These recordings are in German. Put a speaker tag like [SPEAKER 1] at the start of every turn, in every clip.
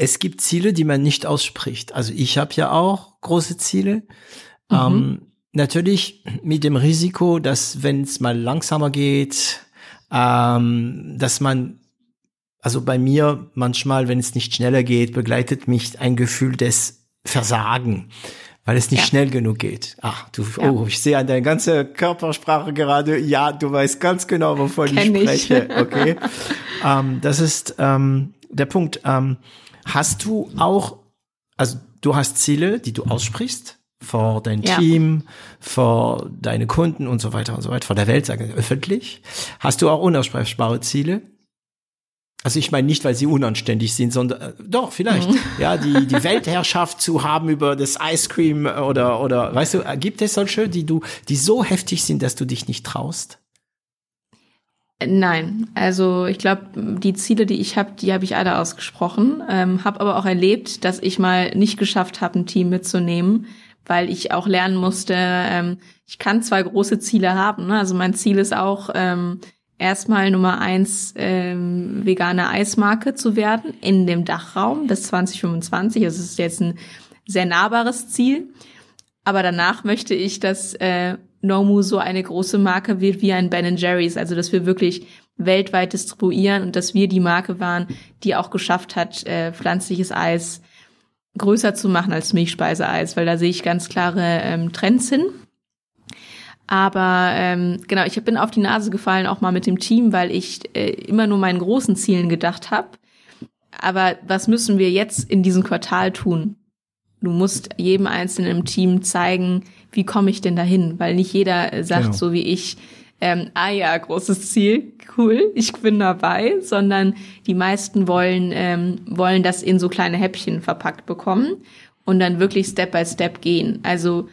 [SPEAKER 1] Es gibt Ziele, die man nicht ausspricht. Also ich habe ja auch große Ziele. Mhm. Ähm, natürlich mit dem Risiko, dass wenn es mal langsamer geht, ähm, dass man, also bei mir manchmal, wenn es nicht schneller geht, begleitet mich ein Gefühl des Versagen weil es nicht ja. schnell genug geht. Ach, du, ja. oh, ich sehe an deiner ganzen Körpersprache gerade, ja, du weißt ganz genau, wovon Kenn ich spreche. Ich. Okay. ähm, das ist ähm, der Punkt. Ähm, hast du auch, also du hast Ziele, die du aussprichst vor dein ja. Team, vor deine Kunden und so weiter und so weiter, vor der Welt, sagen öffentlich. Hast du auch unaussprechbare Ziele? Also ich meine nicht, weil sie unanständig sind, sondern äh, doch vielleicht. Mhm. Ja, die die Weltherrschaft zu haben über das Ice Cream oder oder weißt du, äh, gibt es solche, die du die so heftig sind, dass du dich nicht traust?
[SPEAKER 2] Nein, also ich glaube, die Ziele, die ich habe, die habe ich alle ausgesprochen, ähm, habe aber auch erlebt, dass ich mal nicht geschafft habe, ein Team mitzunehmen, weil ich auch lernen musste, ähm, ich kann zwei große Ziele haben. Ne? Also mein Ziel ist auch, ähm, erstmal Nummer eins ähm, vegane Eismarke zu werden in dem Dachraum bis 2025. Das ist jetzt ein sehr nahbares Ziel. Aber danach möchte ich, dass äh, Nomu so eine große Marke wird wie ein Ben Jerry's. Also dass wir wirklich weltweit distribuieren und dass wir die Marke waren, die auch geschafft hat, äh, pflanzliches Eis größer zu machen als Milchspeiseeis, weil da sehe ich ganz klare ähm, Trends hin. Aber ähm, genau, ich bin auf die Nase gefallen, auch mal mit dem Team, weil ich äh, immer nur meinen großen Zielen gedacht habe. Aber was müssen wir jetzt in diesem Quartal tun? Du musst jedem Einzelnen im Team zeigen, wie komme ich denn dahin? Weil nicht jeder äh, sagt genau. so wie ich, ähm, ah ja, großes Ziel, cool, ich bin dabei, sondern die meisten wollen, ähm, wollen das in so kleine Häppchen verpackt bekommen und dann wirklich Step by Step gehen. Also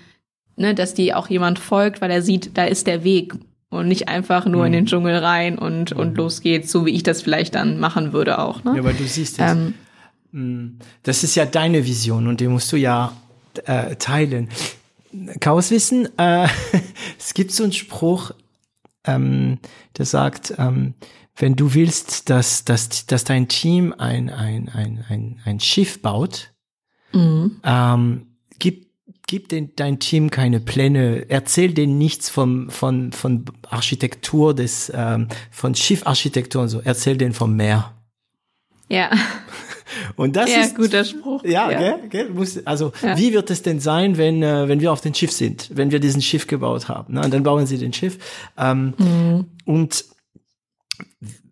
[SPEAKER 2] ne, dass die auch jemand folgt, weil er sieht, da ist der Weg und nicht einfach nur mhm. in den mhm. Dschungel rein und, und mhm. los geht's, so wie ich das vielleicht dann machen würde auch. Ne?
[SPEAKER 1] Ja, weil du siehst jetzt, ähm, mm, das ist ja deine Vision und die musst du ja äh, teilen. Chaoswissen, äh, es gibt so einen Spruch, ähm, der sagt, ähm, wenn du willst, dass, dass, dass dein Team ein, ein, ein, ein, ein Schiff baut, mhm. ähm, gib gib den, dein Team keine Pläne, erzähl denen nichts vom, von, von Architektur des, ähm, von Schiffarchitektur und so, erzähl denen vom Meer.
[SPEAKER 2] Ja.
[SPEAKER 1] Und das
[SPEAKER 2] ja,
[SPEAKER 1] ist
[SPEAKER 2] guter Spruch.
[SPEAKER 1] Ja, ja. Gell, gell, muss, also ja. wie wird es denn sein, wenn äh, wenn wir auf dem Schiff sind, wenn wir diesen Schiff gebaut haben? Ne? Und dann bauen sie den Schiff. Ähm, mhm. Und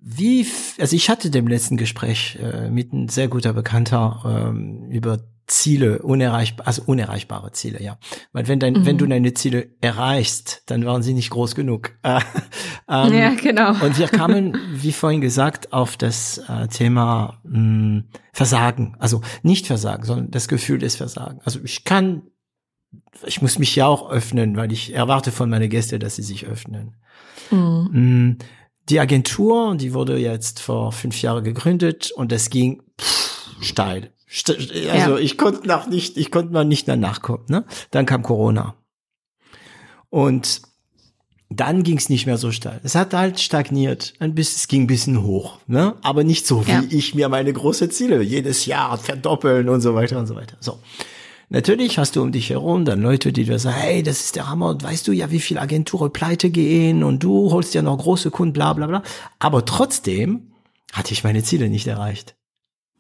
[SPEAKER 1] wie, also ich hatte dem letzten Gespräch äh, mit einem sehr guter Bekannter ähm, über Ziele, unerreichbar, also unerreichbare Ziele, ja. Weil wenn dein, mhm. wenn du deine Ziele erreichst, dann waren sie nicht groß genug. ähm,
[SPEAKER 2] ja, genau.
[SPEAKER 1] Und wir kamen, wie vorhin gesagt, auf das äh, Thema mh, hm, Versagen. Also nicht Versagen, sondern das Gefühl des Versagen. Also ich kann, ich muss mich ja auch öffnen, weil ich erwarte von meinen Gästen, dass sie sich öffnen. Mhm. Hm, die Agentur, die wurde jetzt vor fünf Jahren gegründet und es ging pff, steil also ja. ich konnte noch nicht, ich konnte noch nicht danach kommen. Ne? Dann kam Corona. Und dann ging es nicht mehr so steil. Es hat halt stagniert, ein bisschen, es ging ein bisschen hoch, ne? Aber nicht so, wie ja. ich mir meine große Ziele jedes Jahr verdoppeln und so weiter und so weiter. So. Natürlich hast du um dich herum dann Leute, die dir sagen, hey, das ist der Hammer und weißt du ja, wie viel Agenturen pleite gehen und du holst ja noch große Kunden, bla bla bla. Aber trotzdem hatte ich meine Ziele nicht erreicht.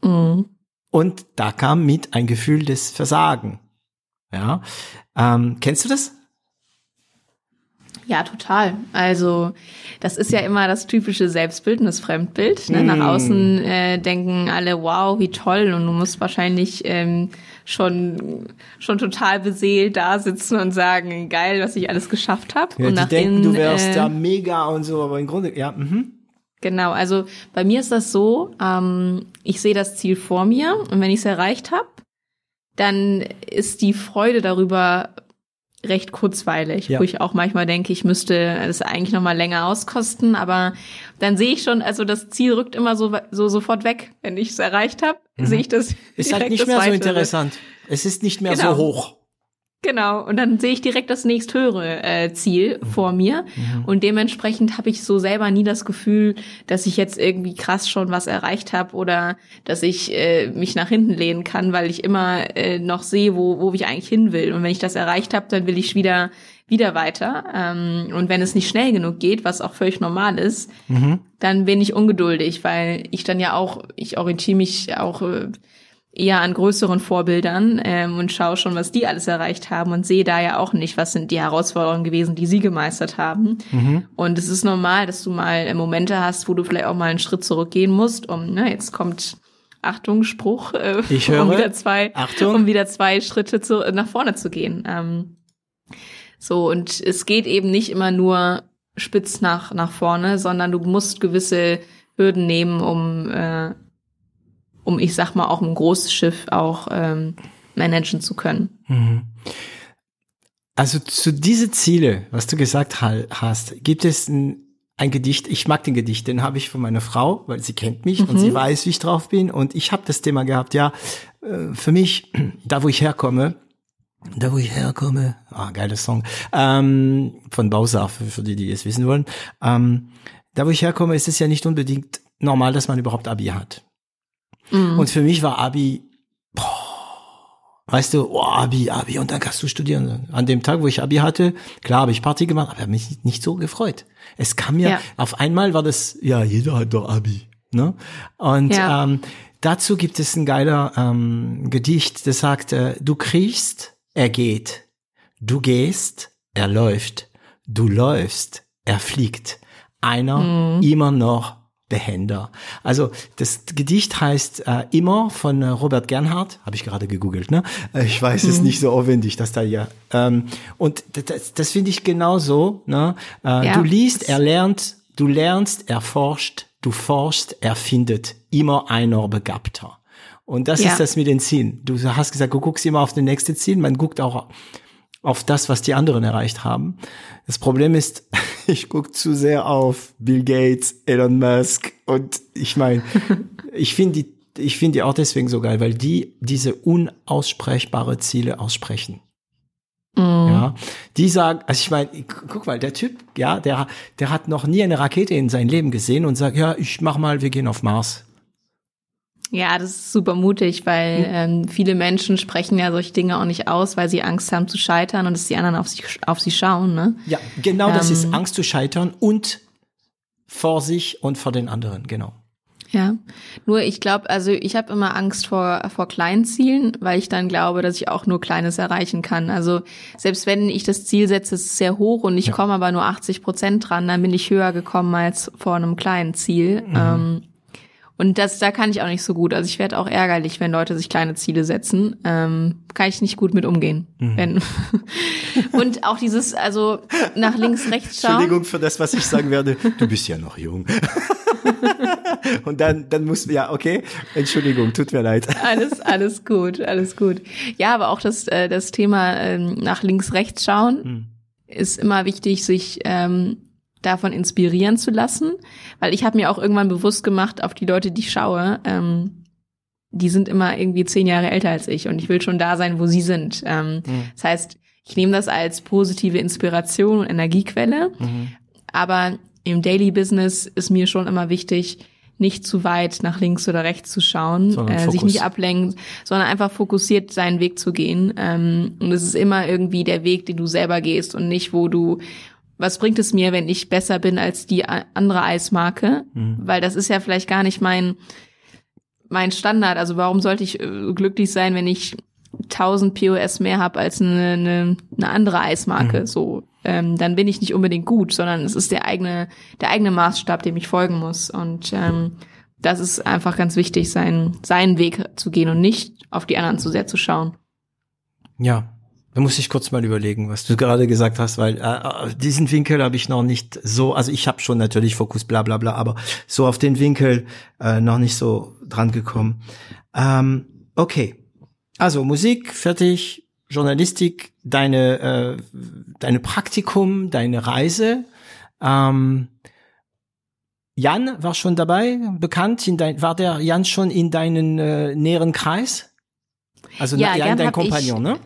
[SPEAKER 1] Mhm. Und da kam mit ein Gefühl des Versagen. Ja, ähm, kennst du das?
[SPEAKER 2] Ja, total. Also das ist ja immer das typische Selbstbild und das Fremdbild. Ne? Mm. Nach außen äh, denken alle, wow, wie toll. Und du musst wahrscheinlich ähm, schon schon total beseelt da sitzen und sagen, geil, was ich alles geschafft habe.
[SPEAKER 1] Ja,
[SPEAKER 2] und
[SPEAKER 1] die denken, innen, du wärst äh, da mega und so, aber im Grunde, ja. Mhm.
[SPEAKER 2] Genau, also bei mir ist das so, ähm, ich sehe das Ziel vor mir und wenn ich es erreicht habe, dann ist die Freude darüber recht kurzweilig, ja. wo ich auch manchmal denke, ich müsste es eigentlich noch mal länger auskosten, aber dann sehe ich schon, also das Ziel rückt immer so, so sofort weg. Wenn ich es erreicht habe, mhm. sehe ich das.
[SPEAKER 1] Ist halt nicht mehr so interessant. Es ist nicht mehr genau. so hoch.
[SPEAKER 2] Genau, und dann sehe ich direkt das nächsthöhere äh, Ziel mhm. vor mir. Mhm. Und dementsprechend habe ich so selber nie das Gefühl, dass ich jetzt irgendwie krass schon was erreicht habe oder dass ich äh, mich nach hinten lehnen kann, weil ich immer äh, noch sehe, wo, wo ich eigentlich hin will. Und wenn ich das erreicht habe, dann will ich wieder wieder weiter. Ähm, und wenn es nicht schnell genug geht, was auch völlig normal ist, mhm. dann bin ich ungeduldig, weil ich dann ja auch, ich orientiere mich auch äh, eher an größeren Vorbildern ähm, und schaue schon, was die alles erreicht haben und sehe da ja auch nicht, was sind die Herausforderungen gewesen, die sie gemeistert haben. Mhm. Und es ist normal, dass du mal Momente hast, wo du vielleicht auch mal einen Schritt zurückgehen musst, um, ne, jetzt kommt Achtung, Spruch,
[SPEAKER 1] äh, ich höre.
[SPEAKER 2] um wieder zwei,
[SPEAKER 1] Achtung.
[SPEAKER 2] um wieder zwei Schritte zu, nach vorne zu gehen. Ähm, so, und es geht eben nicht immer nur spitz nach, nach vorne, sondern du musst gewisse Hürden nehmen, um äh, um, ich sag mal, auch ein großes Schiff auch ähm, managen zu können. Mhm.
[SPEAKER 1] Also zu diese Ziele, was du gesagt hast, gibt es ein, ein Gedicht, ich mag den Gedicht, den habe ich von meiner Frau, weil sie kennt mich mhm. und sie mhm. weiß, wie ich drauf bin und ich habe das Thema gehabt, ja, äh, für mich, da wo ich herkomme, da wo ich herkomme, ah, geiler Song, ähm, von Bausa, für, für die, die es wissen wollen, ähm, da wo ich herkomme, ist es ja nicht unbedingt normal, dass man überhaupt Abi hat. Mhm. Und für mich war Abi, boah, weißt du, oh, Abi, Abi, und dann kannst du studieren. An dem Tag, wo ich Abi hatte, klar habe ich Party gemacht, aber habe mich nicht so gefreut. Es kam mir, ja. auf einmal war das, ja, jeder hat doch Abi. Ne? Und ja. ähm, dazu gibt es ein geiler ähm, Gedicht, das sagt, äh, du kriegst, er geht. Du gehst, er läuft. Du läufst, er fliegt. Einer mhm. immer noch behender. Also das Gedicht heißt äh, Immer von äh, Robert Gernhardt, habe ich gerade gegoogelt, ne? Äh, ich weiß, es mhm. nicht so aufwendig, dass da ja. Ähm, und das, das finde ich genauso. Ne? Äh, ja. Du liest, er lernt, du lernst, er forscht, du forschst, er findet. Immer einer begabter. Und das ja. ist das mit den Zielen. Du hast gesagt, du guckst immer auf den nächste Ziel. Man guckt auch auf das, was die anderen erreicht haben. Das Problem ist, ich gucke zu sehr auf Bill Gates, Elon Musk und ich meine, ich finde die, ich finde die auch deswegen so geil, weil die diese unaussprechbare Ziele aussprechen. Mm. Ja, die sagen, also ich meine, guck mal, der Typ, ja, der, der hat noch nie eine Rakete in sein Leben gesehen und sagt, ja, ich mach mal, wir gehen auf Mars.
[SPEAKER 2] Ja, das ist super mutig, weil mhm. ähm, viele Menschen sprechen ja solche Dinge auch nicht aus, weil sie Angst haben zu scheitern und dass die anderen auf sie, auf sie schauen. Ne?
[SPEAKER 1] Ja, genau das ist ähm, Angst zu scheitern und vor sich und vor den anderen, genau.
[SPEAKER 2] Ja, nur ich glaube, also ich habe immer Angst vor, vor kleinen Zielen, weil ich dann glaube, dass ich auch nur Kleines erreichen kann. Also selbst wenn ich das Ziel setze, ist es sehr hoch und ich ja. komme aber nur 80 Prozent dran, dann bin ich höher gekommen als vor einem kleinen Ziel. Mhm. Ähm, und das, da kann ich auch nicht so gut. Also ich werde auch ärgerlich, wenn Leute sich kleine Ziele setzen. Ähm, kann ich nicht gut mit umgehen. Mhm. Wenn und auch dieses, also nach links, rechts schauen.
[SPEAKER 1] Entschuldigung für das, was ich sagen werde. Du bist ja noch jung. und dann, dann muss ja, okay. Entschuldigung, tut mir leid.
[SPEAKER 2] Alles, alles gut, alles gut. Ja, aber auch das, äh, das Thema ähm, nach links, rechts schauen. Mhm. Ist immer wichtig, sich ähm, davon inspirieren zu lassen, weil ich habe mir auch irgendwann bewusst gemacht, auf die Leute, die ich schaue, ähm, die sind immer irgendwie zehn Jahre älter als ich und ich will schon da sein, wo sie sind. Ähm, mhm. Das heißt, ich nehme das als positive Inspiration und Energiequelle, mhm. aber im Daily Business ist mir schon immer wichtig, nicht zu weit nach links oder rechts zu schauen, äh, sich nicht ablenken, sondern einfach fokussiert seinen Weg zu gehen. Ähm, und es ist immer irgendwie der Weg, den du selber gehst und nicht, wo du was bringt es mir, wenn ich besser bin als die andere Eismarke? Mhm. Weil das ist ja vielleicht gar nicht mein, mein Standard. Also warum sollte ich äh, glücklich sein, wenn ich 1000 POS mehr habe als eine, eine, eine andere Eismarke? Mhm. So, ähm, dann bin ich nicht unbedingt gut, sondern es ist der eigene, der eigene Maßstab, dem ich folgen muss. Und ähm, das ist einfach ganz wichtig, seinen, seinen Weg zu gehen und nicht auf die anderen zu sehr zu schauen.
[SPEAKER 1] Ja, Da muss ich kurz mal überlegen, was du gerade gesagt hast, weil äh, äh diesen Winkel habe ich noch nicht so, also ich habe schon natürlich Fokus, bla bla bla, aber so auf den Winkel äh, noch nicht so dran gekommen. Ähm, okay, also Musik, fertig, Journalistik, deine, äh, deine Praktikum, deine Reise. Ähm, Jan war schon dabei, bekannt. In dein, war der Jan schon in deinen äh, näheren Kreis? Also
[SPEAKER 2] ja,
[SPEAKER 1] Jan, dein Kompagnon, ne?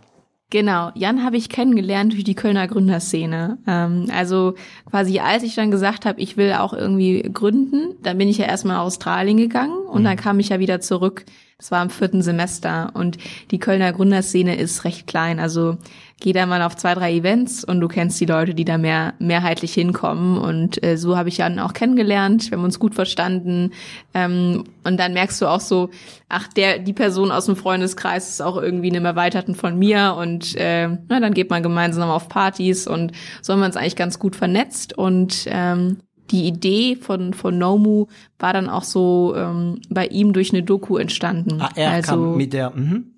[SPEAKER 2] Genau, Jan habe ich kennengelernt durch die Kölner Gründerszene. Ähm, also quasi als ich dann gesagt habe, ich will auch irgendwie gründen, dann bin ich ja erstmal nach Australien gegangen und mhm. dann kam ich ja wieder zurück das war im vierten Semester und die Kölner Gründerszene ist recht klein. Also geh da mal auf zwei, drei Events und du kennst die Leute, die da mehr mehrheitlich hinkommen. Und äh, so habe ich Jan auch kennengelernt. Wir haben uns gut verstanden. Ähm, und dann merkst du auch so, ach, der, die Person aus dem Freundeskreis ist auch irgendwie einem Erweiterten von mir. Und äh, na, dann geht man gemeinsam auf Partys und so haben wir uns eigentlich ganz gut vernetzt. Und ähm, die Idee von, von Nomu war dann auch so ähm, bei ihm durch eine Doku entstanden.
[SPEAKER 1] Ah, er also, kam mit der, mhm.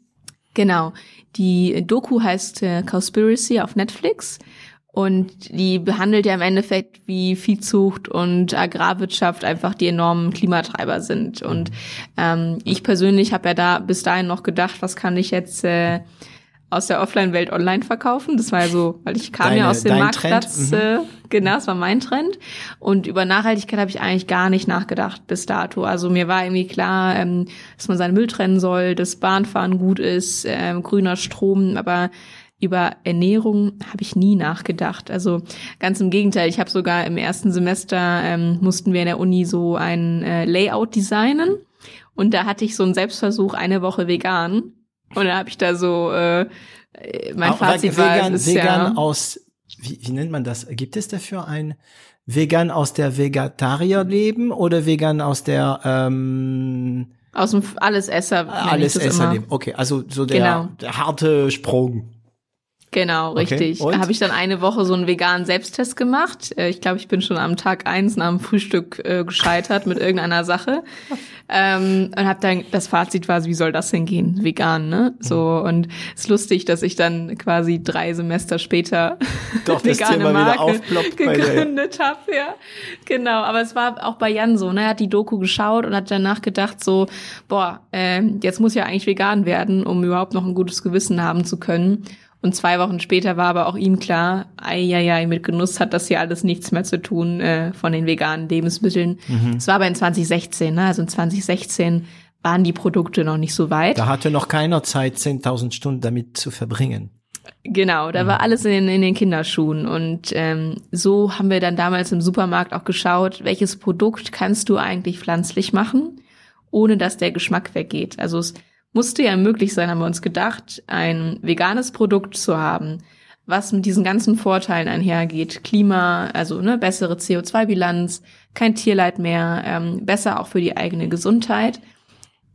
[SPEAKER 2] Genau. Die Doku heißt äh, Conspiracy auf Netflix und die behandelt ja im Endeffekt, wie Viehzucht und Agrarwirtschaft einfach die enormen Klimatreiber sind. Und ähm, ich persönlich habe ja da bis dahin noch gedacht, was kann ich jetzt äh, aus der Offline-Welt online verkaufen. Das war ja so, weil ich kam Deine, ja aus dem Marktplatz, mhm. äh, genau, das war mein Trend. Und über Nachhaltigkeit habe ich eigentlich gar nicht nachgedacht bis dato. Also mir war irgendwie klar, ähm, dass man seinen Müll trennen soll, dass Bahnfahren gut ist, ähm, grüner Strom, aber über Ernährung habe ich nie nachgedacht. Also ganz im Gegenteil, ich habe sogar im ersten Semester ähm, mussten wir in der Uni so ein äh, Layout designen. Und da hatte ich so einen Selbstversuch, eine Woche vegan. Und dann habe ich da so äh, mein
[SPEAKER 1] Auch
[SPEAKER 2] Fazit
[SPEAKER 1] vegan,
[SPEAKER 2] war,
[SPEAKER 1] ist, vegan ja, aus wie, wie nennt man das? Gibt es dafür ein vegan aus der Vegetarierleben oder vegan aus der ähm,
[SPEAKER 2] aus dem Allesesser
[SPEAKER 1] Allesesserleben? Okay, also so der, genau. der harte Sprung.
[SPEAKER 2] Genau, richtig. Okay. Da habe ich dann eine Woche so einen veganen Selbsttest gemacht. Äh, ich glaube, ich bin schon am Tag eins nach dem Frühstück äh, gescheitert mit irgendeiner Sache. Ähm, und habe dann, das Fazit war, wie soll das denn gehen? Vegan, ne? So, mhm. und es ist lustig, dass ich dann quasi drei Semester später
[SPEAKER 1] Doch, vegane Marke
[SPEAKER 2] gegründet habe, ja. Genau, aber es war auch bei Jan so, ne? Er hat die Doku geschaut und hat danach gedacht so, boah, äh, jetzt muss ja eigentlich vegan werden, um überhaupt noch ein gutes Gewissen haben zu können. Und zwei Wochen später war aber auch ihm klar, ja, mit Genuss hat das hier alles nichts mehr zu tun äh, von den veganen Lebensmitteln. Mhm. Es mhm. war aber in 2016, ne? also in 2016 waren die Produkte noch nicht so weit.
[SPEAKER 1] Da hatte noch keiner Zeit, 10.000 Stunden damit zu verbringen.
[SPEAKER 2] Genau, da mhm. war alles in, in den Kinderschuhen. Und ähm, so haben wir dann damals im Supermarkt auch geschaut, welches Produkt kannst du eigentlich pflanzlich machen, ohne dass der Geschmack weggeht. Also es musste ja möglich sein, haben wir uns gedacht, ein veganes Produkt zu haben, was mit diesen ganzen Vorteilen einhergeht. Klima, also ne, bessere CO2-Bilanz, kein Tierleid mehr, ähm, besser auch für die eigene Gesundheit,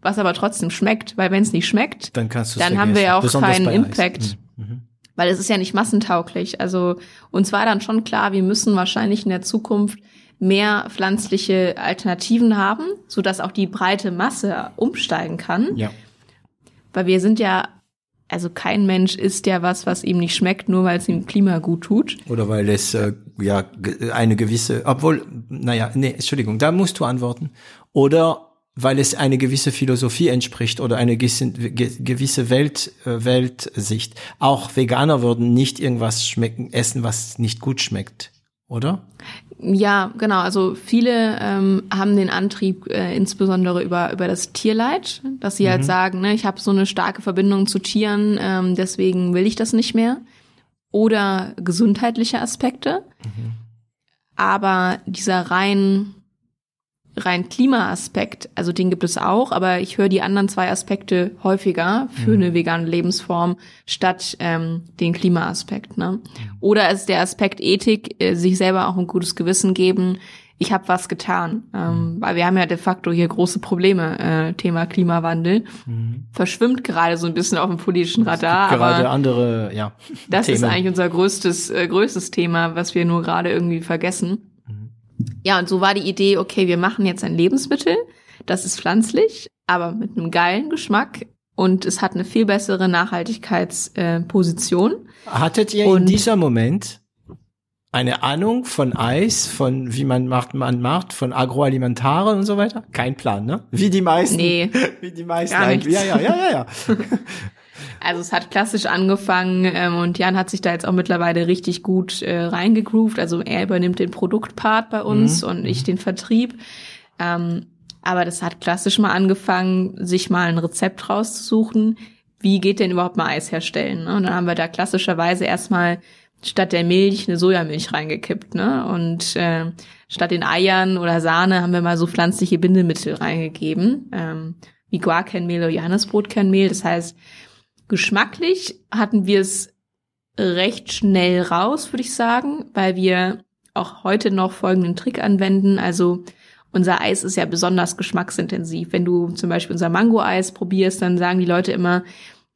[SPEAKER 2] was aber trotzdem schmeckt, weil wenn es nicht schmeckt,
[SPEAKER 1] dann,
[SPEAKER 2] dann haben wir ja auch Besonders keinen Impact. Mhm. mhm. Weil es ist ja nicht massentauglich. Also uns war dann schon klar, wir müssen wahrscheinlich in der Zukunft mehr pflanzliche Alternativen haben, so dass auch die breite Masse umsteigen kann.
[SPEAKER 1] Ja.
[SPEAKER 2] Weil wir sind ja, also kein Mensch isst ja was, was ihm nicht schmeckt, nur weil es ihm Klima gut tut.
[SPEAKER 1] Oder weil es äh, ja eine gewisse, obwohl, naja, nee, Entschuldigung, da musst du antworten. Oder weil es eine gewisse Philosophie entspricht oder eine gewisse Welt, äh, Weltsicht. Auch Veganer würden nicht irgendwas schmecken, essen, was nicht gut schmeckt, oder?
[SPEAKER 2] Ja, genau. Also viele ähm, haben den Antrieb äh, insbesondere über über das Tierleid, dass sie halt mhm. halt sagen, ne, ich habe so eine starke Verbindung zu Tieren, ähm, deswegen will ich das nicht mehr. Oder gesundheitliche Aspekte. Mhm. Aber dieser rein rein Klimaaspekt, also den gibt es auch, aber ich höre die anderen zwei Aspekte häufiger für mhm. eine vegane Lebensform statt ähm, den Klimaaspekt. Ne? Oder ist der Aspekt Ethik, äh, sich selber auch ein gutes Gewissen geben. Ich habe was getan, ähm, mhm. weil wir haben ja de facto hier große Probleme. Äh, Thema Klimawandel mhm. verschwimmt gerade so ein bisschen auf dem politischen Radar.
[SPEAKER 1] gerade
[SPEAKER 2] aber
[SPEAKER 1] andere, ja.
[SPEAKER 2] Das Themen. ist eigentlich unser größtes äh, größtes Thema, was wir nur gerade irgendwie vergessen. Ja, und so war die Idee, okay, wir machen jetzt ein Lebensmittel, das ist pflanzlich, aber mit einem geilen Geschmack, und es hat eine viel bessere Nachhaltigkeitsposition. Äh,
[SPEAKER 1] Hattet ihr und in dieser Moment eine Ahnung von Eis, von wie man macht, man macht, von Agroalimentare und so weiter? Kein Plan, ne? Wie die meisten.
[SPEAKER 2] Nee.
[SPEAKER 1] Wie die meisten. Gar nichts. Ja, ja, ja, ja, ja.
[SPEAKER 2] Also es hat klassisch angefangen ähm, und Jan hat sich da jetzt auch mittlerweile richtig gut äh, reingegroovt. Also er übernimmt den Produktpart bei uns mhm. und ich den Vertrieb. Ähm, aber das hat klassisch mal angefangen, sich mal ein Rezept rauszusuchen. Wie geht denn überhaupt mal Eis herstellen? Ne? Und dann haben wir da klassischerweise erstmal statt der Milch eine Sojamilch reingekippt, ne? Und äh, statt den Eiern oder Sahne haben wir mal so pflanzliche Bindemittel reingegeben, ähm, wie Guarkernmehl oder Johannesbrotkernmehl. Das heißt, geschmacklich hatten wir es recht schnell raus, würde ich sagen, weil wir auch heute noch folgenden Trick anwenden. Also unser Eis ist ja besonders geschmacksintensiv. Wenn du zum Beispiel unser Mango-Eis probierst, dann sagen die Leute immer,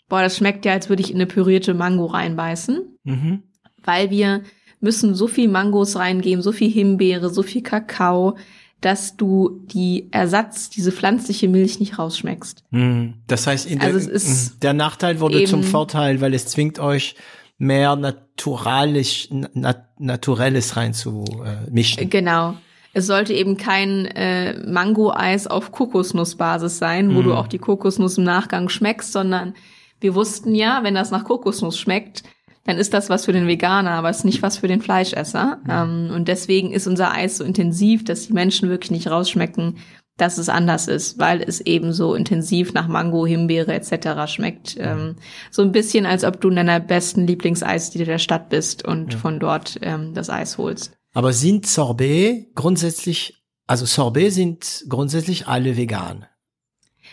[SPEAKER 2] boah, das schmeckt ja, als würde ich in eine pürierte Mango reinbeißen. Mhm. Weil wir müssen so viel Mangos reingeben, so viel Himbeere, so viel Kakao, dass du die Ersatz, diese pflanzliche Milch nicht rausschmeckst.
[SPEAKER 1] Mhm. Das heißt, der, also der, Nachteil wurde zum Vorteil, weil es zwingt euch mehr naturalisch, nat naturelles reinzumischen.
[SPEAKER 2] Äh, genau. Es sollte eben kein äh, Mango-Eis auf Kokosnussbasis sein, wo mm. du auch die Kokosnuss im Nachgang schmeckst, sondern wir wussten ja, wenn das nach Kokosnuss schmeckt, dann ist das was für den Veganer, aber es ist nicht was für den Fleischesser. Mm. Ähm, und deswegen ist unser Eis so intensiv, dass die Menschen wirklich nicht rausschmecken, dass es anders ist, weil es eben so intensiv nach Mango, Himbeere etc. schmeckt. Mhm. Ähm, so ein bisschen, als ob du in deiner besten Lieblingseisdiele der Stadt bist und ja. von dort ähm, das Eis holst.
[SPEAKER 1] Aber sind Sorbet grundsätzlich, also Sorbet sind grundsätzlich alle vegan?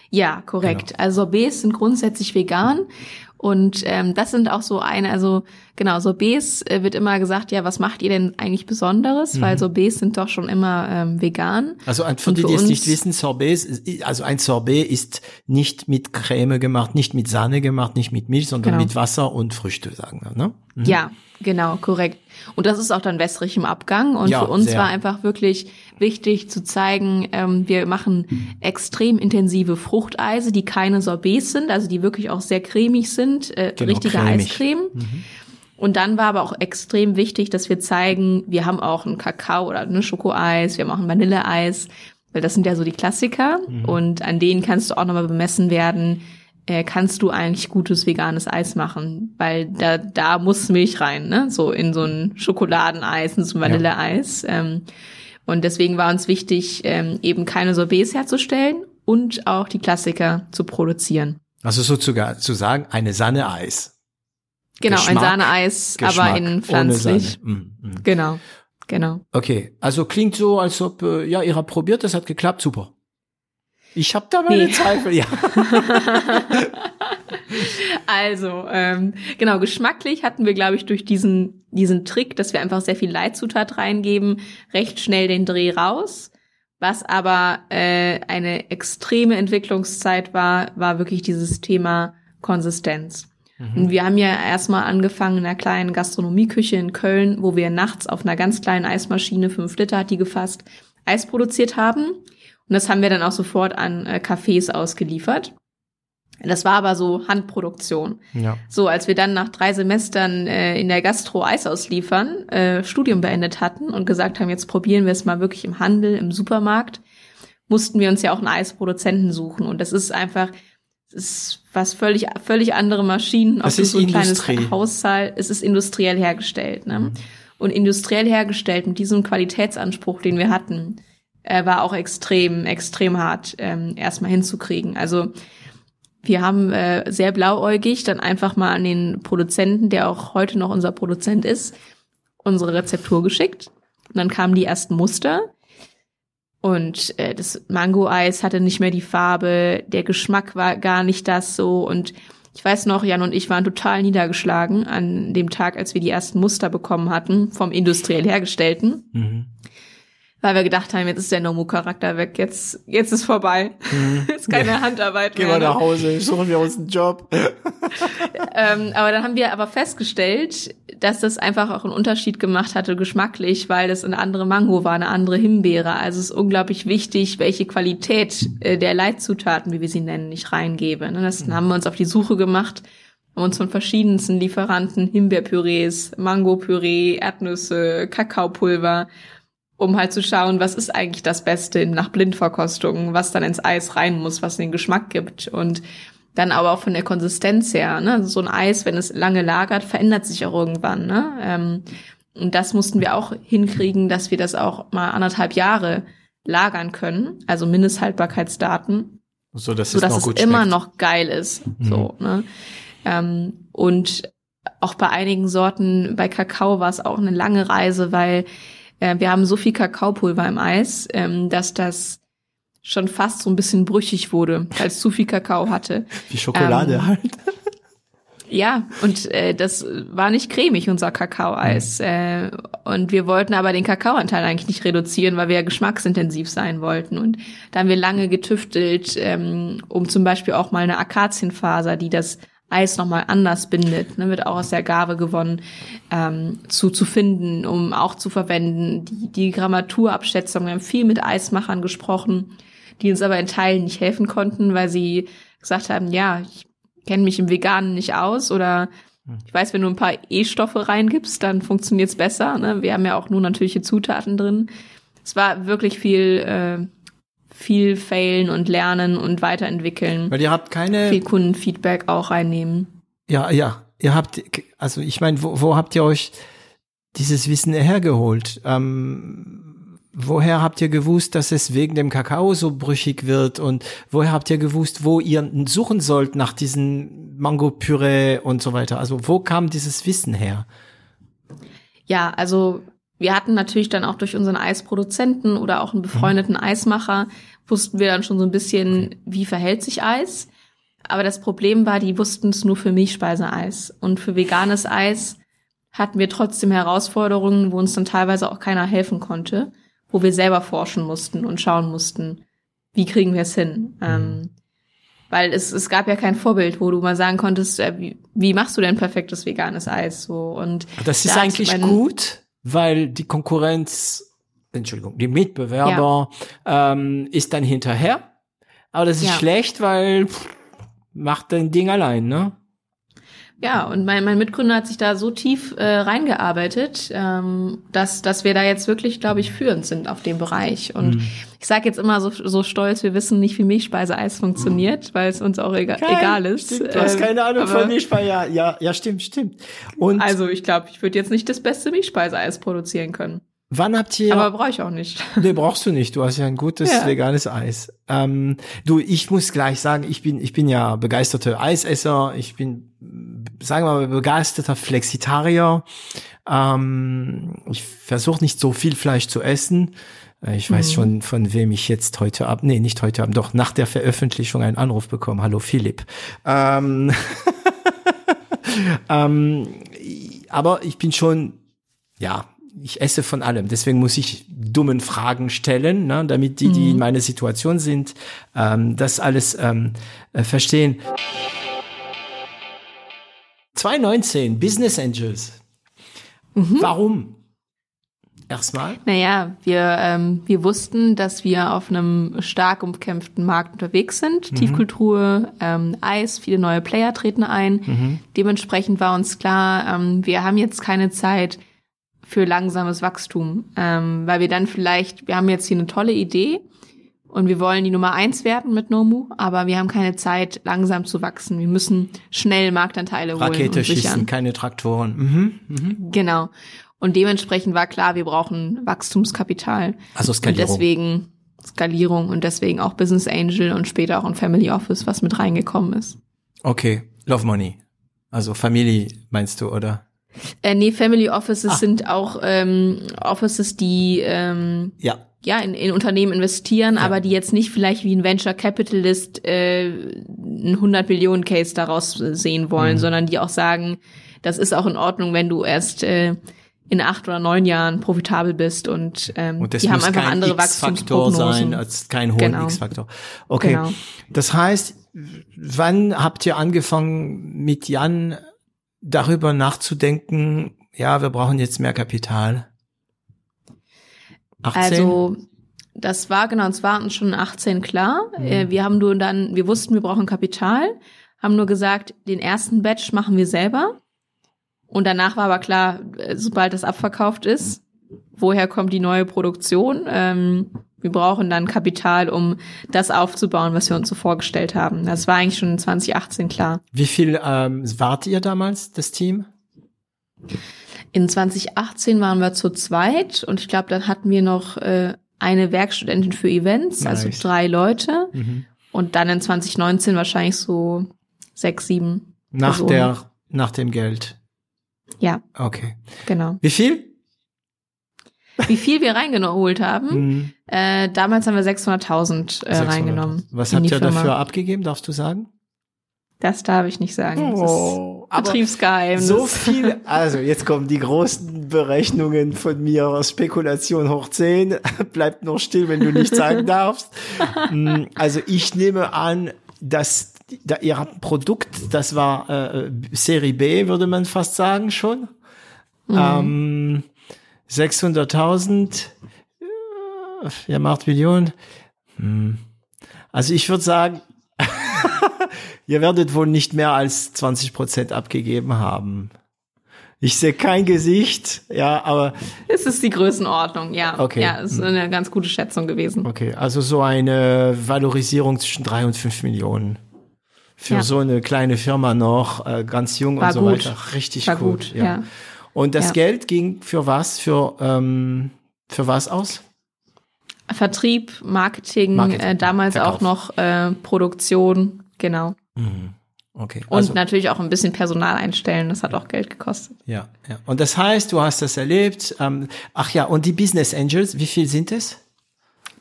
[SPEAKER 2] Ja, korrekt. Genau. Also Sorbets sind grundsätzlich vegan und ähm, das sind auch so eine, also genau, Sorbets äh, wird immer gesagt, ja, was macht ihr denn eigentlich Besonderes? Mhm. Weil Sorbets sind doch schon immer ähm, vegan.
[SPEAKER 1] Also für die, die es nicht wissen, Sorbets, also ein Sorbet ist nicht mit Creme gemacht, nicht mit Sahne gemacht, nicht mit Milch, sondern genau. mit Wasser und Früchte, sagen wir, ne?
[SPEAKER 2] Mhm. Ja, genau, korrekt. Und das ist auch dann wässrig im Abgang. Und ja, für uns sehr. war einfach wirklich wichtig zu zeigen, ähm, wir machen extrem intensive Fruchteise, die keine Sorbets sind, also die wirklich auch sehr cremig sind, äh, genau, richtige cremig. Eiscreme. Mhm. Und dann war aber auch extrem wichtig, dass wir zeigen, wir haben auch ein Kakao oder ein Schokoeis, wir haben auch ein Vanilleeis, weil das sind ja so die Klassiker mhm. und an denen kannst du auch nochmal bemessen werden, äh, kannst du eigentlich gutes veganes Eis machen, weil da da muss Milch rein, ne? So in so ein Schokoladeneis, in so ein Vanilleeis. Ja. Ähm, und deswegen war uns wichtig, ähm, eben keine Sorbets herzustellen und auch die Klassiker zu produzieren.
[SPEAKER 1] Also sozusagen zu sagen, eine Sahne-Eis.
[SPEAKER 2] Genau, Geschmack, ein Sahneeis, aber in pflanzlich. Mm, mm. Genau, genau.
[SPEAKER 1] Okay, also klingt so, als ob, äh, ja, ihr habt probiert, das hat geklappt, super. Ich habe da meine nee. Zweifel, ja.
[SPEAKER 2] also, ähm, genau, geschmacklich hatten wir, glaube ich, durch diesen, diesen Trick, dass wir einfach sehr viel Leitzutat reingeben, recht schnell den Dreh raus. Was aber äh, eine extreme Entwicklungszeit war, war wirklich dieses Thema Konsistenz. Mhm. Und wir haben ja erstmal angefangen in einer kleinen Gastronomieküche in Köln, wo wir nachts auf einer ganz kleinen Eismaschine, fünf Liter hat die gefasst, Eis produziert haben. Und das haben wir dann auch sofort an äh, Cafés ausgeliefert. Das war aber so Handproduktion. Ja. So, als wir dann nach drei Semestern äh, in der Gastro Eis ausliefern, äh, Studium beendet hatten und gesagt haben, jetzt probieren wir es mal wirklich im Handel, im Supermarkt, mussten wir uns ja auch einen Eisproduzenten suchen. Und das ist einfach, es ist was völlig, völlig andere Maschinen,
[SPEAKER 1] auch so ein kleines
[SPEAKER 2] Haushalt. Es ist industriell hergestellt. Ne? Mhm. Und industriell hergestellt mit diesem Qualitätsanspruch, den wir hatten, äh, war auch extrem, extrem hart ähm, erstmal hinzukriegen. Also wir haben äh, sehr blauäugig dann einfach mal an den Produzenten, der auch heute noch unser Produzent ist, unsere Rezeptur geschickt. Und dann kamen die ersten Muster. Und äh, das Mango-Eis hatte nicht mehr die Farbe, der Geschmack war gar nicht das so. Und ich weiß noch, Jan und ich waren total niedergeschlagen an dem Tag, als wir die ersten Muster bekommen hatten vom industriell hergestellten. Mhm. Weil wir gedacht haben, jetzt ist der Nomu-Charakter weg, jetzt, jetzt ist vorbei. Mhm. ist keine ja. Handarbeit
[SPEAKER 1] Gehen mehr. Gehen wir nach Hause, suchen wir uns einen Job.
[SPEAKER 2] ähm, aber dann haben wir aber festgestellt, dass das einfach auch einen Unterschied gemacht hatte geschmacklich, weil das eine andere Mango war, eine andere Himbeere. Also es ist unglaublich wichtig, welche Qualität äh, der Leitzutaten, wie wir sie nennen, ich reingebe. Ne? Das mhm. haben wir uns auf die Suche gemacht, haben uns von verschiedensten Lieferanten Himbeerpürees, Mangopüree, Erdnüsse, Kakaopulver, um halt zu schauen, was ist eigentlich das Beste nach Blindverkostung, was dann ins Eis rein muss, was den Geschmack gibt und dann aber auch von der Konsistenz her. Ne? Also so ein Eis, wenn es lange lagert, verändert sich auch irgendwann. Ne? Ähm, und das mussten wir auch hinkriegen, dass wir das auch mal anderthalb Jahre lagern können, also Mindesthaltbarkeitsdaten,
[SPEAKER 1] so dass,
[SPEAKER 2] so, dass
[SPEAKER 1] es,
[SPEAKER 2] es immer noch geil ist. Mhm. So, ne? Ähm, und auch bei einigen Sorten, bei Kakao war es auch eine lange Reise, weil äh, wir haben so viel Kakaopulver im Eis, ähm, dass das schon fast so ein bisschen brüchig wurde, weil es zu viel Kakao hatte.
[SPEAKER 1] Wie Schokolade ähm, halt.
[SPEAKER 2] Ja, und äh, das war nicht cremig, unser Kakaoeis. Mhm. Äh, und wir wollten aber den Kakaoanteil eigentlich nicht reduzieren, weil wir ja geschmacksintensiv sein wollten. Und da haben wir lange getüftelt, ähm, um zum Beispiel auch mal eine Akazienfaser, die das Eis nochmal anders bindet, ne, wird auch aus der Agave gewonnen, ähm, zu, zu finden, um auch zu verwenden. Die, die Grammaturabschätzung, wir haben viel mit Eismachern gesprochen, die uns aber in Teilen nicht helfen konnten, weil sie gesagt haben, ja, ich kenne mich im Veganen nicht aus oder ich weiß, wenn du ein paar E-Stoffe reingibst, dann funktioniert's besser. Ne? Wir haben ja auch nur natürliche Zutaten drin. Es war wirklich viel, äh, viel failen und lernen und weiterentwickeln.
[SPEAKER 1] Weil ihr habt keine
[SPEAKER 2] viel Kundenfeedback auch reinnehmen.
[SPEAKER 1] Ja, ja. Ihr habt, also ich meine, wo, wo habt ihr euch dieses Wissen hergeholt? Ähm, woher habt ihr gewusst, dass es wegen dem Kakao so brüchig wird? Und woher habt ihr gewusst, wo ihr suchen sollt nach diesem Mango-Püree und so weiter? Also wo kam dieses Wissen her?
[SPEAKER 2] Ja, also wir hatten natürlich dann auch durch unseren Eisproduzenten oder auch einen befreundeten mhm. Eismacher, wussten wir dann schon so ein bisschen, wie verhält sich Eis. Aber das Problem war, die wussten es nur für Milchspeiseeis. Und für veganes Eis hatten wir trotzdem Herausforderungen, wo uns dann teilweise auch keiner helfen konnte wo wir selber forschen mussten und schauen mussten, wie kriegen wir es hin. Mhm. Ähm, weil es, es gab ja kein Vorbild, wo du mal sagen konntest, äh, wie, wie machst du denn perfektes veganes Eis so und
[SPEAKER 1] das ist da eigentlich gut, weil die Konkurrenz, Entschuldigung, die Mitbewerber ja. ähm, ist dann hinterher, aber das ist ja. schlecht, weil pff, macht dein Ding allein, ne?
[SPEAKER 2] Ja, und mein, mein Mitgründer hat sich da so tief äh, reingearbeitet, ähm, dass, dass wir da jetzt wirklich, glaube ich, führend sind auf dem Bereich. Und mhm. ich sage jetzt immer so, so stolz, wir wissen nicht, wie Milchspeiseeis funktioniert, mhm. weil es uns auch egal, Kein, egal ist.
[SPEAKER 1] Stimmt, du hast ähm, keine Ahnung von Milchspeise. Ja, ja, ja, stimmt, stimmt.
[SPEAKER 2] Und also ich glaube, ich würde jetzt nicht das beste Milchspeiseeis produzieren können.
[SPEAKER 1] Wann habt ihr?
[SPEAKER 2] Aber brauche ich auch nicht.
[SPEAKER 1] Nee, brauchst du nicht. Du hast ja ein gutes ja. veganes Eis. Ähm, du, ich muss gleich sagen, ich bin, ich bin ja begeisterter Eisesser. Ich bin, sagen wir mal, begeisterter Flexitarier. Ähm, ich versuche nicht so viel Fleisch zu essen. Äh, ich weiß mhm. schon, von wem ich jetzt heute ab, nee, nicht heute Abend, doch nach der Veröffentlichung einen Anruf bekommen. Hallo Philipp. Ähm, ähm, aber ich bin schon, ja, ich esse von allem. Deswegen muss ich dummen Fragen stellen, ne, damit die, die in mhm. meiner Situation sind, ähm, das alles ähm, äh, verstehen. 2019, Business Angels. Mhm. Warum? Erstmal?
[SPEAKER 2] Naja, wir, ähm, wir wussten, dass wir auf einem stark umkämpften Markt unterwegs sind. Mhm. Tiefkultur, ähm, Eis, viele neue Player treten ein. Mhm. Dementsprechend war uns klar, ähm, wir haben jetzt keine Zeit, für langsames Wachstum, ähm, weil wir dann vielleicht, wir haben jetzt hier eine tolle Idee und wir wollen die Nummer eins werden mit Nomu, aber wir haben keine Zeit, langsam zu wachsen. Wir müssen schnell Marktanteile holen
[SPEAKER 1] Rakete schießen, keine Traktoren. Mhm,
[SPEAKER 2] mhm. Genau. Und dementsprechend war klar, wir brauchen Wachstumskapital.
[SPEAKER 1] Also Skalierung.
[SPEAKER 2] Und deswegen Skalierung und deswegen auch Business Angel und später auch ein Family Office, was mit reingekommen ist.
[SPEAKER 1] Okay, Love Money. Also Familie meinst du, oder?
[SPEAKER 2] Äh, nee, Family Offices ah. sind auch ähm, Offices, die ähm,
[SPEAKER 1] ja.
[SPEAKER 2] Ja, in, in Unternehmen investieren, ja. aber die jetzt nicht vielleicht wie ein Venture Capitalist äh, einen 100 Millionen Case daraus sehen wollen, mhm. sondern die auch sagen, das ist auch in Ordnung, wenn du erst äh, in acht oder neun Jahren profitabel bist und, ähm,
[SPEAKER 1] und die haben einfach andere Wachstumsprognosen. sein als kein hohen genau. X-Faktor. Okay, genau. das heißt, wann habt ihr angefangen mit Jan darüber nachzudenken, ja, wir brauchen jetzt mehr Kapital?
[SPEAKER 2] 18? Also das war genau, es war uns schon 18 klar. Mhm. Wir haben nur dann, wir wussten, wir brauchen Kapital, haben nur gesagt, den ersten Batch machen wir selber. Und danach war aber klar, äh, sobald das abverkauft ist, woher kommt die neue Produktion? Ähm, wir brauchen dann Kapital, um das aufzubauen, was wir uns so vorgestellt haben. Das war eigentlich schon in 2018 klar.
[SPEAKER 1] Wie viel ähm, wart ihr damals, das Team?
[SPEAKER 2] In 2018 waren wir zu zweit und ich glaube, dann hatten wir noch äh, eine Werkstudentin für Events, also nice. also drei Leute. Mhm. Und dann in 2019 wahrscheinlich so sechs, sieben.
[SPEAKER 1] Nach Personen. der, nach dem Geld.
[SPEAKER 2] Ja.
[SPEAKER 1] Okay.
[SPEAKER 2] Genau.
[SPEAKER 1] Wie viel?
[SPEAKER 2] Wie viel wir reingeholt haben? Mhm. Äh, damals haben wir 600.000 äh, 600 reingenommen.
[SPEAKER 1] Was habt ihr dafür abgegeben, darfst du sagen?
[SPEAKER 2] Das darf ich nicht sagen. Oh, Betriebsgeheimnis.
[SPEAKER 1] So viel, also jetzt kommen die großen Berechnungen von mir, Spekulation hoch 10, bleibt noch still, wenn du nicht sagen darfst. Mm, also ich nehme an, dass da, ihr habt ein Produkt, das war äh, Serie B, würde man fast sagen schon. Mhm. Ähm, 600.000, äh, ihr macht Millionen. Hm. Also ich würde sagen, ihr werdet wohl nicht mehr als 20 Prozent abgegeben haben. Ich sehe kein Gesicht, ja, aber.
[SPEAKER 2] Es ist die Größenordnung, ja. Okay. Ja, es ist eine ganz gute Schätzung gewesen.
[SPEAKER 1] Okay, also so eine Valorisierung zwischen drei und fünf Millionen. Für ja. so eine kleine Firma noch, äh, ganz jung War und so gut. weiter. Richtig
[SPEAKER 2] War
[SPEAKER 1] gut,
[SPEAKER 2] gut ja. ja.
[SPEAKER 1] Und das ja. Geld ging für was? Für, ähm, für was aus?
[SPEAKER 2] Vertrieb, Marketing, Marketing äh, damals Verkauf. auch noch äh, Produktion, genau.
[SPEAKER 1] Mhm. Okay.
[SPEAKER 2] Und also, natürlich auch ein bisschen Personal einstellen, das hat auch Geld gekostet.
[SPEAKER 1] Ja, ja. Und das heißt, du hast das erlebt. Ähm, ach ja, und die Business Angels, wie viel sind es?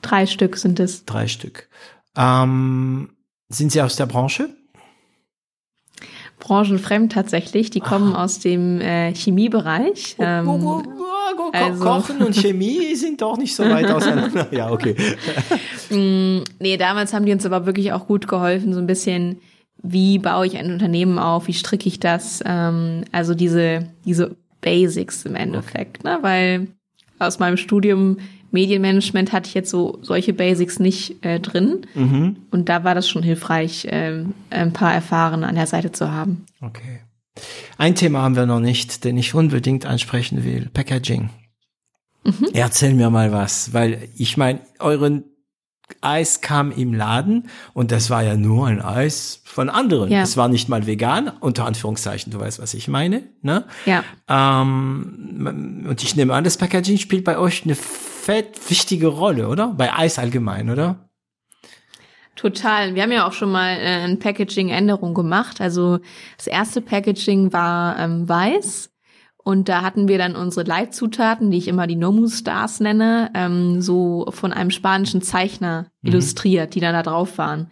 [SPEAKER 2] Drei Stück sind es.
[SPEAKER 1] Drei Stück. Ähm, sind sie aus der Branche?
[SPEAKER 2] branchenfremd tatsächlich. Die kommen ah. aus dem äh, Chemiebereich. Ähm, oh, oh,
[SPEAKER 1] oh, also. Kochen und Chemie sind doch nicht so weit auseinander. ja, okay.
[SPEAKER 2] mm, nee, damals haben die uns aber wirklich auch gut geholfen, so ein bisschen, wie baue ich ein Unternehmen auf, wie stricke ich das? Ähm, also diese, diese Basics im Endeffekt, okay. ne? Weil aus meinem Studium Medienmanagement hatte ich jetzt so solche Basics nicht äh, drin. Mhm. Und da war das schon hilfreich, äh, ein paar Erfahrene an der Seite zu haben.
[SPEAKER 1] Okay. Ein Thema haben wir noch nicht, den ich unbedingt ansprechen will. Packaging. Mhm. Erzähl mir mal was, weil ich meine, euren Eis kam im Laden und das war ja nur ein Eis von anderen. Ja. Es war nicht mal vegan, unter Anführungszeichen, du weißt, was ich meine. Ne?
[SPEAKER 2] Ja.
[SPEAKER 1] Ähm, und ich nehme an, das Packaging spielt bei euch eine fett wichtige Rolle, oder? Bei Eis allgemein, oder?
[SPEAKER 2] Total. Wir haben ja auch schon mal äh, eine Packaging-Änderung gemacht. Also das erste Packaging war ähm, weiß und da hatten wir dann unsere Leitzutaten, die ich immer die Nomu Stars nenne, ähm, so von einem spanischen Zeichner mhm. illustriert, die dann da drauf waren.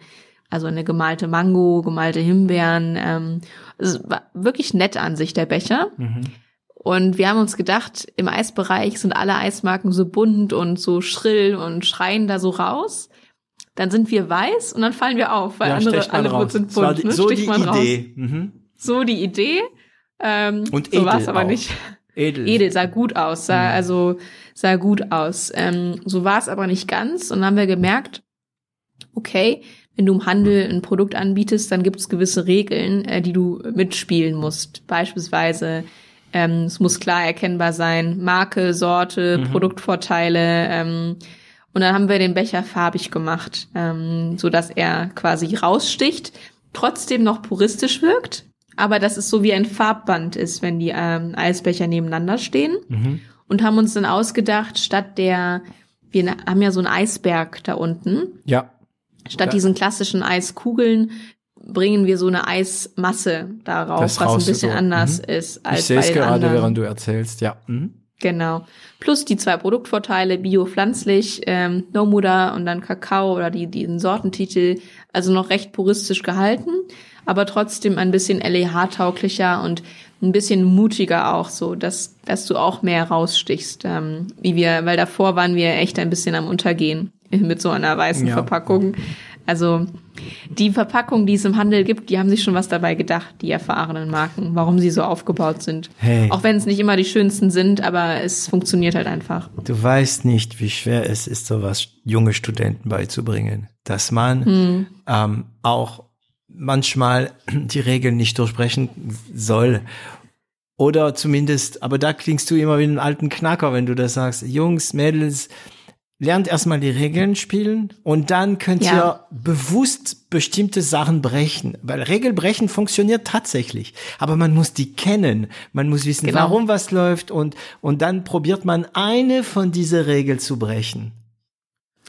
[SPEAKER 2] Also eine gemalte Mango, gemalte Himbeeren. Ähm, es war wirklich nett an sich, der Becher. Mhm. Und wir haben uns gedacht, im Eisbereich sind alle Eismarken so bunt und so schrill und schreien da so raus. Dann sind wir weiß und dann fallen wir auf, weil ja, andere, alle raus. sind bunt.
[SPEAKER 1] Die, ne? So Stich die Idee. Mhm.
[SPEAKER 2] So die Idee. Ähm,
[SPEAKER 1] und edel so war es
[SPEAKER 2] aber auch. nicht. Edel. Edel sah gut aus, sah, mhm. also sah gut aus. Ähm, so war es aber nicht ganz. Und dann haben wir gemerkt, okay, wenn du im Handel ein Produkt anbietest, dann gibt es gewisse Regeln, äh, die du mitspielen musst. Beispielsweise, ähm, es muss klar erkennbar sein, Marke, Sorte, mhm. Produktvorteile. Ähm, und dann haben wir den Becher farbig gemacht, ähm, so dass er quasi raussticht, trotzdem noch puristisch wirkt, aber dass es so wie ein Farbband ist, wenn die ähm, Eisbecher nebeneinander stehen. Mhm. Und haben uns dann ausgedacht, statt der, wir haben ja so einen Eisberg da unten.
[SPEAKER 1] Ja.
[SPEAKER 2] Statt ja. diesen klassischen Eiskugeln bringen wir so eine Eismasse darauf, was ein bisschen so. anders mhm. ist
[SPEAKER 1] als ich sehe es gerade, anderen. während du erzählst, ja. Mhm.
[SPEAKER 2] Genau. Plus die zwei Produktvorteile, bio, pflanzlich, ähm, No Muda und dann Kakao oder die, die Sortentitel, also noch recht puristisch gehalten aber trotzdem ein bisschen LEH-tauglicher und ein bisschen mutiger auch so, dass, dass du auch mehr rausstichst, ähm, wie wir, weil davor waren wir echt ein bisschen am Untergehen mit so einer weißen ja. Verpackung. Also die Verpackungen, die es im Handel gibt, die haben sich schon was dabei gedacht, die erfahrenen Marken, warum sie so aufgebaut sind.
[SPEAKER 1] Hey.
[SPEAKER 2] Auch wenn es nicht immer die schönsten sind, aber es funktioniert halt einfach.
[SPEAKER 1] Du weißt nicht, wie schwer es ist, sowas junge Studenten beizubringen, dass man
[SPEAKER 2] Hm.
[SPEAKER 1] ähm, auch manchmal die Regeln nicht durchbrechen soll. Oder zumindest, aber da klingst du immer wie ein alten Knacker, wenn du das sagst. Jungs, Mädels, lernt erstmal die Regeln spielen und dann könnt
[SPEAKER 2] Ja.
[SPEAKER 1] ihr bewusst bestimmte Sachen brechen. Weil Regelbrechen funktioniert tatsächlich. Aber man muss die kennen. Man muss wissen,
[SPEAKER 2] Genau.
[SPEAKER 1] warum was läuft und, und dann probiert man eine von dieser Regeln zu brechen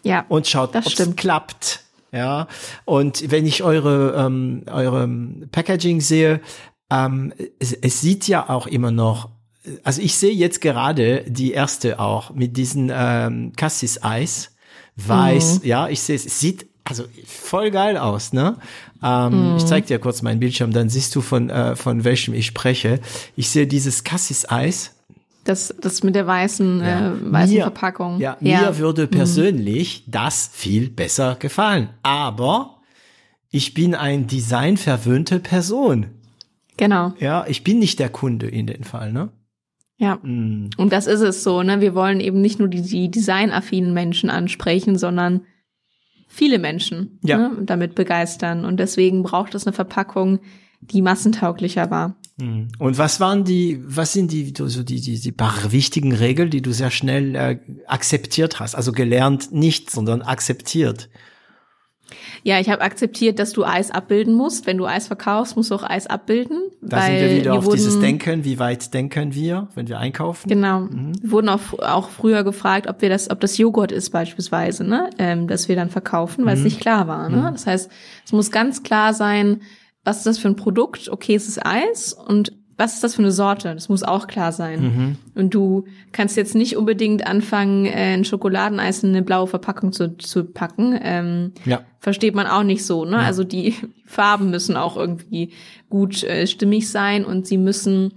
[SPEAKER 2] Ja.
[SPEAKER 1] und schaut,
[SPEAKER 2] Das
[SPEAKER 1] ob es
[SPEAKER 2] stimmt.
[SPEAKER 1] klappt. Ja, und wenn ich eure, ähm, eure Packaging sehe, ähm, es, es sieht ja auch immer noch, also ich sehe jetzt gerade die erste auch mit diesen ähm, Cassis Eis, weiß,
[SPEAKER 2] Mhm.
[SPEAKER 1] ja, ich sehe es, es sieht also voll geil aus, ne? Ähm,
[SPEAKER 2] Mhm.
[SPEAKER 1] Ich zeig dir kurz meinen Bildschirm, dann siehst du von äh, von welchem ich spreche. Ich sehe dieses Cassis Eis,
[SPEAKER 2] Das, das mit der weißen,
[SPEAKER 1] ja.
[SPEAKER 2] äh, weißen
[SPEAKER 1] Mir-
[SPEAKER 2] Verpackung.
[SPEAKER 1] Ja, mir würde persönlich das viel besser gefallen. Aber ich bin ein designverwöhnte Person.
[SPEAKER 2] Genau.
[SPEAKER 1] Ja, ich bin nicht der Kunde in dem Fall, ne?
[SPEAKER 2] Ja.
[SPEAKER 1] Mm.
[SPEAKER 2] Und das ist es so, ne? Wir wollen eben nicht nur die, die designaffinen Menschen ansprechen, sondern viele Menschen
[SPEAKER 1] Ja.
[SPEAKER 2] ne? damit begeistern. Und deswegen braucht es eine Verpackung, die massentauglicher war.
[SPEAKER 1] Mm. Und was waren die, was sind die, so die, die, die paar wichtigen Regeln, die du sehr schnell äh, akzeptiert hast? Also gelernt nicht, sondern akzeptiert.
[SPEAKER 2] Ja, ich habe akzeptiert, dass du Eis abbilden musst. Wenn du Eis verkaufst, musst du auch Eis abbilden.
[SPEAKER 1] Da
[SPEAKER 2] weil
[SPEAKER 1] sind wir wieder auf
[SPEAKER 2] wurden,
[SPEAKER 1] dieses Denken. Wie weit denken wir, wenn wir einkaufen?
[SPEAKER 2] Genau.
[SPEAKER 1] Mhm.
[SPEAKER 2] Wir wurden auch, auch früher gefragt, ob wir das, ob das Joghurt ist beispielsweise, ne, ähm, dass wir dann verkaufen,
[SPEAKER 1] Mhm.
[SPEAKER 2] weil es nicht klar war. Ne? Das heißt, es muss ganz klar sein, was ist das für ein Produkt? Okay, es ist Eis und was ist das für eine Sorte? Das muss auch klar sein.
[SPEAKER 1] Mhm.
[SPEAKER 2] Und du kannst jetzt nicht unbedingt anfangen, äh, ein Schokoladeneis in eine blaue Verpackung zu, zu packen. Ähm,
[SPEAKER 1] Ja.
[SPEAKER 2] versteht man auch nicht so. Ne? Also die Farben müssen auch irgendwie gut äh, stimmig sein und sie müssen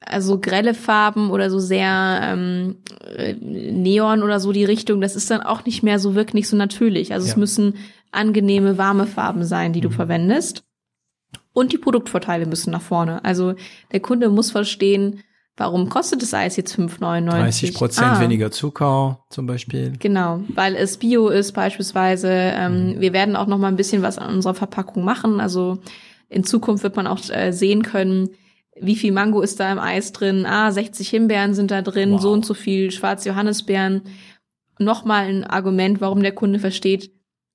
[SPEAKER 2] also grelle Farben oder so sehr ähm, äh, Neon oder so die Richtung, das ist dann auch nicht mehr so wirklich so natürlich. Also es
[SPEAKER 1] Ja.
[SPEAKER 2] müssen angenehme, warme Farben sein, die du verwendest. Und die Produktvorteile müssen nach vorne. Also der Kunde muss verstehen, warum kostet das Eis jetzt 5,99?
[SPEAKER 1] 30 Prozent
[SPEAKER 2] Ah.
[SPEAKER 1] weniger Zucker zum Beispiel.
[SPEAKER 2] Genau, weil es Bio ist beispielsweise. Ähm, Wir werden auch noch mal ein bisschen was an unserer Verpackung machen. Also in Zukunft wird man auch äh, sehen können, wie viel Mango ist da im Eis drin. Ah, 60 Himbeeren sind da drin,
[SPEAKER 1] Wow.
[SPEAKER 2] so und so viel schwarze Johannisbeeren. Nochmal ein Argument, warum der Kunde versteht,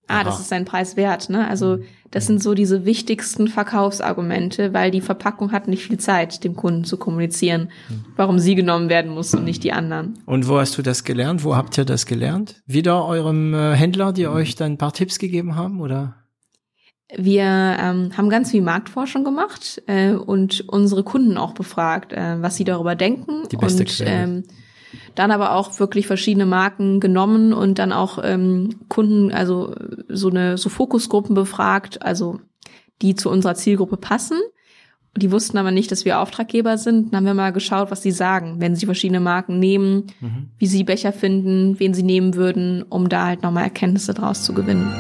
[SPEAKER 2] ah, das ist sein Preis wert. Ne? Also das sind so diese wichtigsten Verkaufsargumente, weil die Verpackung hat nicht viel Zeit, dem Kunden zu kommunizieren, warum sie genommen werden muss und nicht die anderen.
[SPEAKER 1] Und wo hast du das gelernt? Wo habt ihr das gelernt? Wieder eurem äh, Händler, die euch dann ein paar Tipps gegeben haben, oder?
[SPEAKER 2] Wir ähm, haben ganz viel Marktforschung gemacht äh, und unsere Kunden auch befragt, äh, was sie darüber denken.
[SPEAKER 1] Die beste
[SPEAKER 2] und
[SPEAKER 1] Quelle.
[SPEAKER 2] ähm, dann aber auch wirklich verschiedene Marken genommen und dann auch ähm, Kunden, also so eine so Fokusgruppen befragt, also die zu unserer Zielgruppe passen. Die wussten aber nicht, dass wir Auftraggeber sind. Dann haben wir mal geschaut, was sie sagen, wenn sie verschiedene Marken nehmen,
[SPEAKER 1] Mhm.
[SPEAKER 2] wie sie Becher finden, wen sie nehmen würden, um da halt nochmal Erkenntnisse draus zu gewinnen.